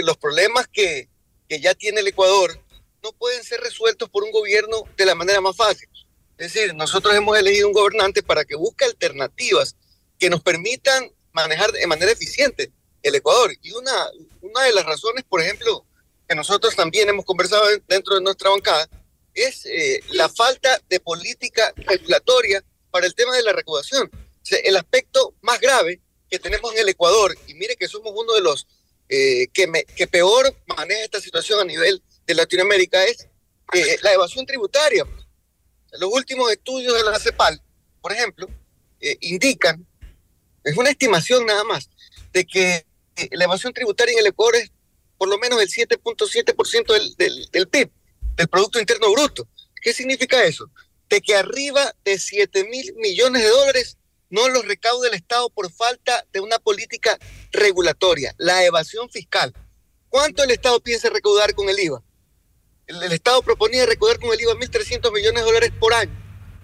los problemas que, que ya tiene el Ecuador no pueden ser resueltos por un gobierno de la manera más fácil. Es decir, nosotros hemos elegido un gobernante para que busque alternativas que nos permitan manejar de manera eficiente el Ecuador. Y una, una de las razones, por ejemplo, que nosotros también hemos conversado dentro de nuestra bancada, es eh, la falta de política regulatoria para el tema de la recaudación. el aspecto más grave que tenemos en el Ecuador, y mire que somos uno de los eh, que, peor maneja esta situación a nivel de Latinoamérica, es eh, la evasión tributaria. Los últimos estudios de la CEPAL, por ejemplo, indican, es una estimación nada más, de que la evasión tributaria en el Ecuador es por lo menos el 7.7% del, del, del PIB del Producto Interno Bruto. ¿Qué significa eso? De que arriba de 7 mil millones de dólares no los recauda el Estado por falta de una política regulatoria, la evasión fiscal. ¿Cuánto el Estado piensa recaudar con el IVA? El, Estado proponía recaudar con el IVA 1.300 millones de dólares por año.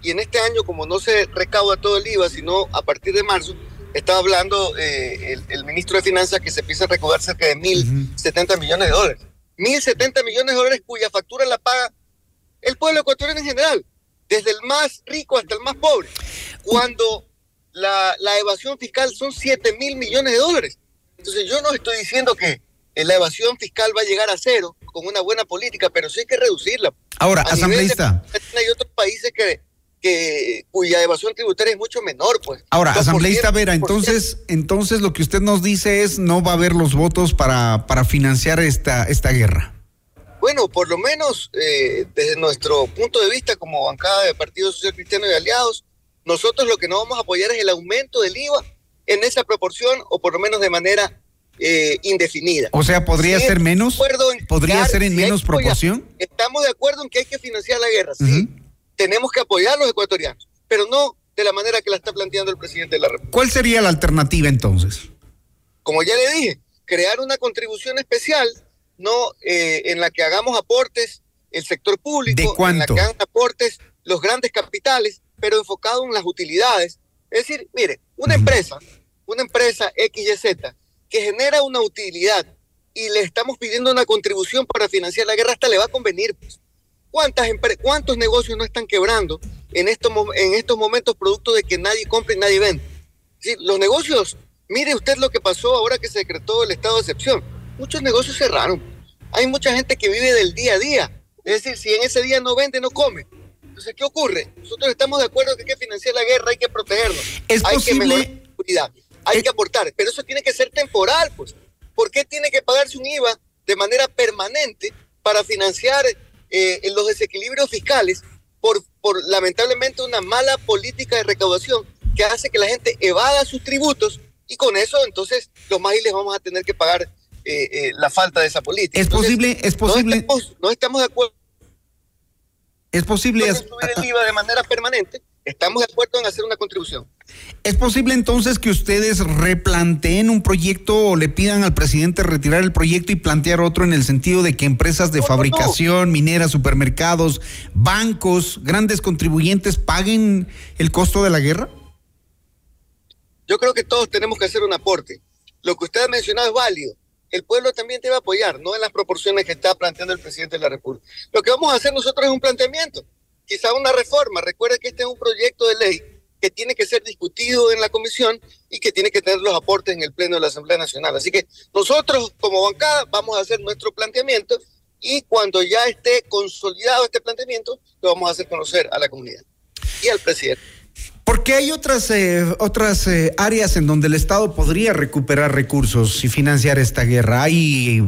Y en este año, como no se recauda todo el IVA, sino a partir de marzo, estaba hablando eh, el, ministro de Finanzas que se empieza a recaudar cerca de 1.070 millones de dólares. 1.070 millones de dólares cuya factura la paga el pueblo ecuatoriano en general, desde el más rico hasta el más pobre, cuando la, la evasión fiscal son 7 mil millones de dólares. Entonces yo no estoy diciendo que la evasión fiscal va a llegar a cero con una buena política, pero sí hay que reducirla. Ahora, asambleísta. Hay otros países que que cuya evasión tributaria es mucho menor, pues. Ahora, asambleísta Vera, entonces, entonces lo que usted nos dice es no va a haber los votos para, para financiar esta, esta guerra. Bueno, por lo menos eh, desde nuestro punto de vista como bancada de Partido Social Cristiano y Aliados, nosotros lo que no vamos a apoyar es el aumento del IVA en esa proporción o por lo menos de manera eh, indefinida. O sea, ¿podría ser menos? ¿Podría ser en menos proporción? Estamos de acuerdo en que hay que financiar la guerra, sí tenemos que apoyar a los ecuatorianos, pero no de la manera que la está planteando el presidente de la República. ¿Cuál sería la alternativa entonces? Como ya le dije, crear una contribución especial, no eh, en la que hagamos aportes el sector público, en la que hagan aportes los grandes capitales, pero enfocado en las utilidades. Es decir, mire, una empresa, una empresa XYZ que genera una utilidad y le estamos pidiendo una contribución para financiar la guerra, hasta le va a convenir. Pues. ¿Cuántas ¿Cuántos negocios no están quebrando en estos, en estos momentos producto de que nadie compra y nadie vende? los negocios, mire usted lo que pasó ahora que se decretó el estado de excepción. Muchos negocios cerraron. Hay mucha gente que vive del día a día. Es decir, si en ese día no vende, no come. Entonces, ¿qué ocurre? Nosotros estamos de acuerdo que hay que financiar la guerra, hay que protegernos. ¿Es hay posible... que mejorar la seguridad, hay que aportar, pero eso tiene que ser temporal, pues. ¿Por qué tiene que pagarse un IVA de manera permanente para financiar eh, en los desequilibrios fiscales por, por lamentablemente una mala política de recaudación que hace que la gente evada sus tributos y con eso entonces los más les vamos a tener que pagar eh, eh, la falta de esa política. Es posible, es posible. No estamos, de acuerdo. Es posible. subir el IVA de manera permanente, estamos de acuerdo en hacer una contribución. ¿Es posible entonces que ustedes replanteen un proyecto o le pidan al presidente retirar el proyecto y plantear otro en el sentido de que empresas de fabricación, mineras, supermercados, bancos, grandes contribuyentes paguen el costo de la guerra? Yo creo que todos tenemos que hacer un aporte. Lo que usted ha mencionado es válido. El pueblo también debe apoyar, no en las proporciones que está planteando el presidente de la República. Lo que vamos a hacer nosotros es un planteamiento, quizá una reforma. Recuerde que este es un proyecto de ley que tiene que ser discutido en la comisión y que tiene que tener los aportes en el Pleno de la Asamblea Nacional. Así que nosotros como bancada vamos a hacer nuestro planteamiento y cuando ya esté consolidado este planteamiento, lo vamos a hacer conocer a la comunidad y al presidente. Porque hay otras, eh, otras eh, áreas en donde el Estado podría recuperar recursos y financiar esta guerra. Hay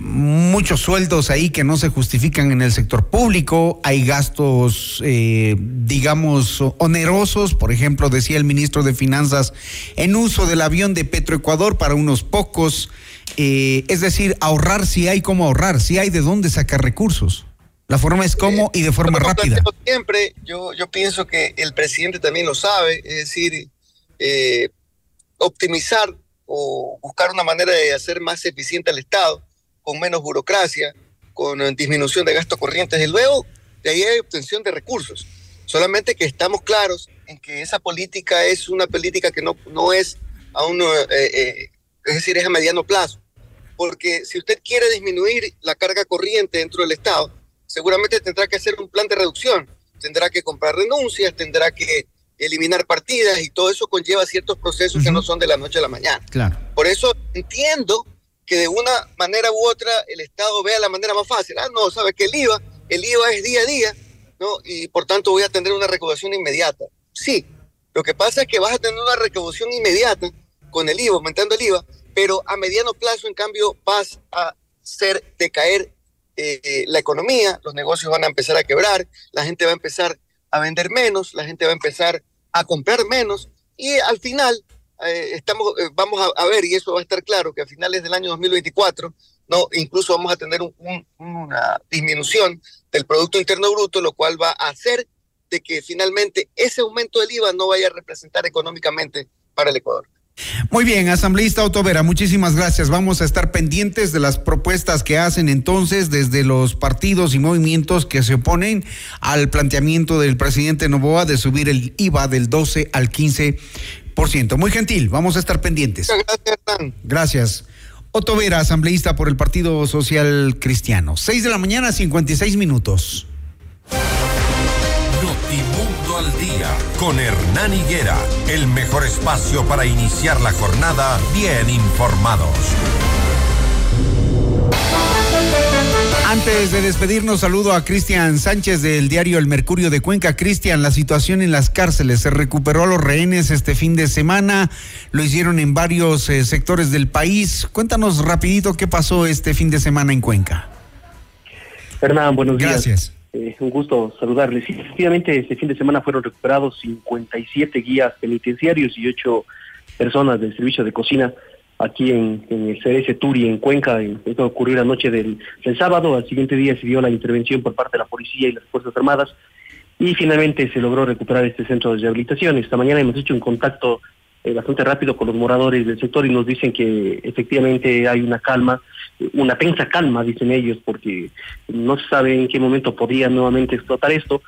muchos sueldos ahí que no se justifican en el sector público, hay gastos, eh, digamos, onerosos, por ejemplo, decía el ministro de Finanzas, en uso del avión de Petroecuador para unos pocos, es decir, ahorrar si hay cómo ahorrar, si hay de dónde sacar recursos. La forma es cómo y de forma rápida. Siempre, yo, yo pienso que el presidente también lo sabe, es decir, eh, optimizar o buscar una manera de hacer más eficiente al Estado, con menos burocracia, con disminución de gastos corrientes, y luego de ahí hay obtención de recursos. Solamente que estamos claros en que esa política es una política que no, no es a uno, eh, eh, es decir, es a mediano plazo. Porque si usted quiere disminuir la carga corriente dentro del Estado, seguramente tendrá que hacer un plan de reducción, tendrá que comprar renuncias, tendrá que eliminar partidas y todo eso conlleva ciertos procesos que no son de la noche a la mañana. Claro. Por eso entiendo que de una manera u otra el Estado vea la manera más fácil. Ah, no, sabe que el IVA, el IVA es día a día, ¿no? Y por tanto voy a tener una recaudación inmediata. Sí, lo que pasa es que vas a tener una recaudación inmediata con el IVA, aumentando el IVA, pero a mediano plazo, en cambio, vas a ser decaer eh, la economía, los negocios van a empezar a quebrar, la gente va a empezar a vender menos, la gente va a empezar a comprar menos y al final eh, estamos, eh, vamos a, ver, y eso va a estar claro, que a finales del año 2024, no, incluso vamos a tener una disminución del Producto Interno Bruto, lo cual va a hacer de que finalmente ese aumento del IVA no vaya a representar económicamente para el Ecuador. Muy bien, asambleísta Otovera, muchísimas gracias. Vamos a estar pendientes de las propuestas que hacen entonces desde los partidos y movimientos que se oponen al planteamiento del presidente Novoa de subir el IVA del 12 al 15%. Muy gentil, vamos a estar pendientes. Gracias, Gracias. Otto Vera, asambleísta por el Partido Social Cristiano. 6 de la mañana, 56 minutos. Notimundo al día con Hernán Higuera, el mejor espacio para iniciar la jornada bien informados. Antes de despedirnos, saludo a Cristian Sánchez del diario El Mercurio de Cuenca. Cristian, la situación en las cárceles se recuperó a los rehenes este fin de semana. Lo hicieron en varios eh, sectores del país. Cuéntanos rapidito qué pasó este fin de semana en Cuenca. Hernán, buenos días. Gracias. Eh, un gusto saludarles. Sí, efectivamente, este fin de semana fueron recuperados 57 guías penitenciarios y 8 personas del servicio de cocina aquí en, el CRS Turi, en Cuenca. Esto ocurrió la noche del, sábado. Al siguiente día se dio la intervención por parte de la policía y las Fuerzas Armadas y finalmente se logró recuperar este centro de rehabilitación. Esta mañana hemos hecho un contacto eh, bastante rápido con los moradores del sector y nos dicen que efectivamente hay una calma, una tensa calma, dicen ellos, porque no se sabe en qué momento podría nuevamente explotar esto,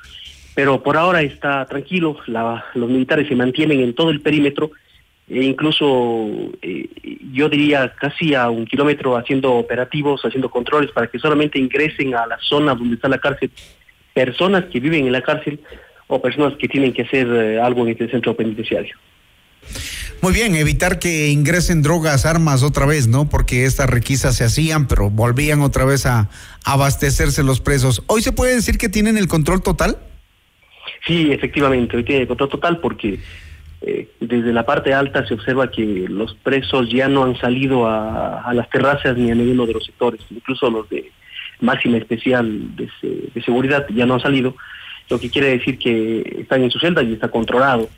pero por ahora está tranquilo, los militares se mantienen en todo el perímetro incluso eh, yo diría casi a un kilómetro haciendo operativos, haciendo controles para que solamente ingresen a la zona donde está la cárcel personas que viven en la cárcel o personas que tienen que hacer eh, algo en este centro penitenciario. Muy bien, evitar que ingresen drogas, armas otra vez, ¿no? Porque estas requisas se hacían, pero volvían otra vez a abastecerse los presos. ¿Hoy se puede decir que tienen el control total? Sí, efectivamente, hoy tienen el control total porque eh, desde la parte alta se observa que los presos ya no han salido a, las terrazas ni a ninguno de los sectores, incluso los de máxima especial de, seguridad ya no han salido, lo que quiere decir que están en su celda y está controlado.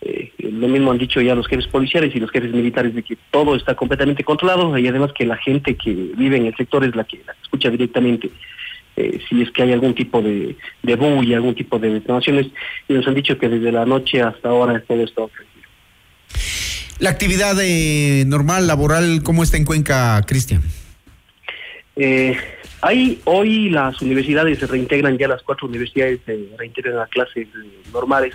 Eh, lo mismo han dicho ya los jefes policiales y los jefes militares de que todo está completamente controlado y además que la gente que vive en el sector es la que, la escucha directamente eh, si es que hay algún tipo de, de y algún tipo de detonaciones y nos han dicho que desde la noche hasta ahora todo está tranquilo. La actividad eh, normal laboral, ¿cómo está en Cuenca, Cristian? Eh, Ahí hoy las universidades se reintegran, ya las cuatro universidades se reintegran a clases normales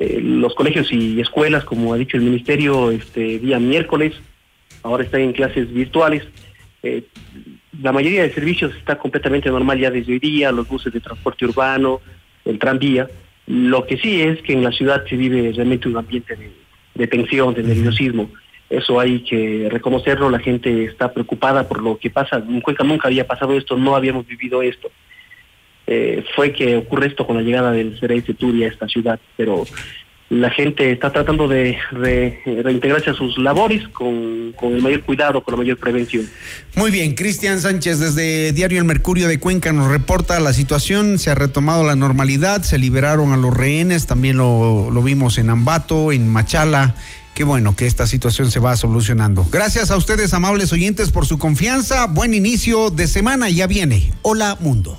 Eh, los colegios y escuelas, como ha dicho el ministerio, este día miércoles, ahora están en clases virtuales. Eh, la mayoría de servicios está completamente normal ya desde hoy día, los buses de transporte urbano, el tranvía. Lo que sí es que en la ciudad se vive realmente un ambiente de, de tensión, de nerviosismo. Eso hay que reconocerlo, la gente está preocupada por lo que pasa. En Cuenca nunca había pasado esto, no habíamos vivido esto. Eh, fue que ocurre esto con la llegada del CRS Turi a esta ciudad, pero la gente está tratando de re- reintegrarse a sus labores con, con el mayor cuidado, con la mayor prevención. Muy bien, Cristian Sánchez desde Diario El Mercurio de Cuenca nos reporta la situación, se ha retomado la normalidad, se liberaron a los rehenes, también lo, lo vimos en Ambato, en Machala. Qué bueno que esta situación se va solucionando. Gracias a ustedes, amables oyentes, por su confianza. Buen inicio de semana, ya viene. Hola, mundo.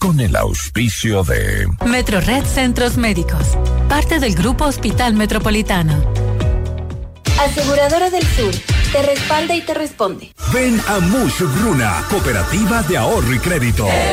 Con el auspicio de Metrored Centros Médicos, parte del Grupo Hospital Metropolitano. Aseguradora del Sur, te respalda y te responde. Ven a Mush Bruna, Cooperativa de Ahorro y Crédito.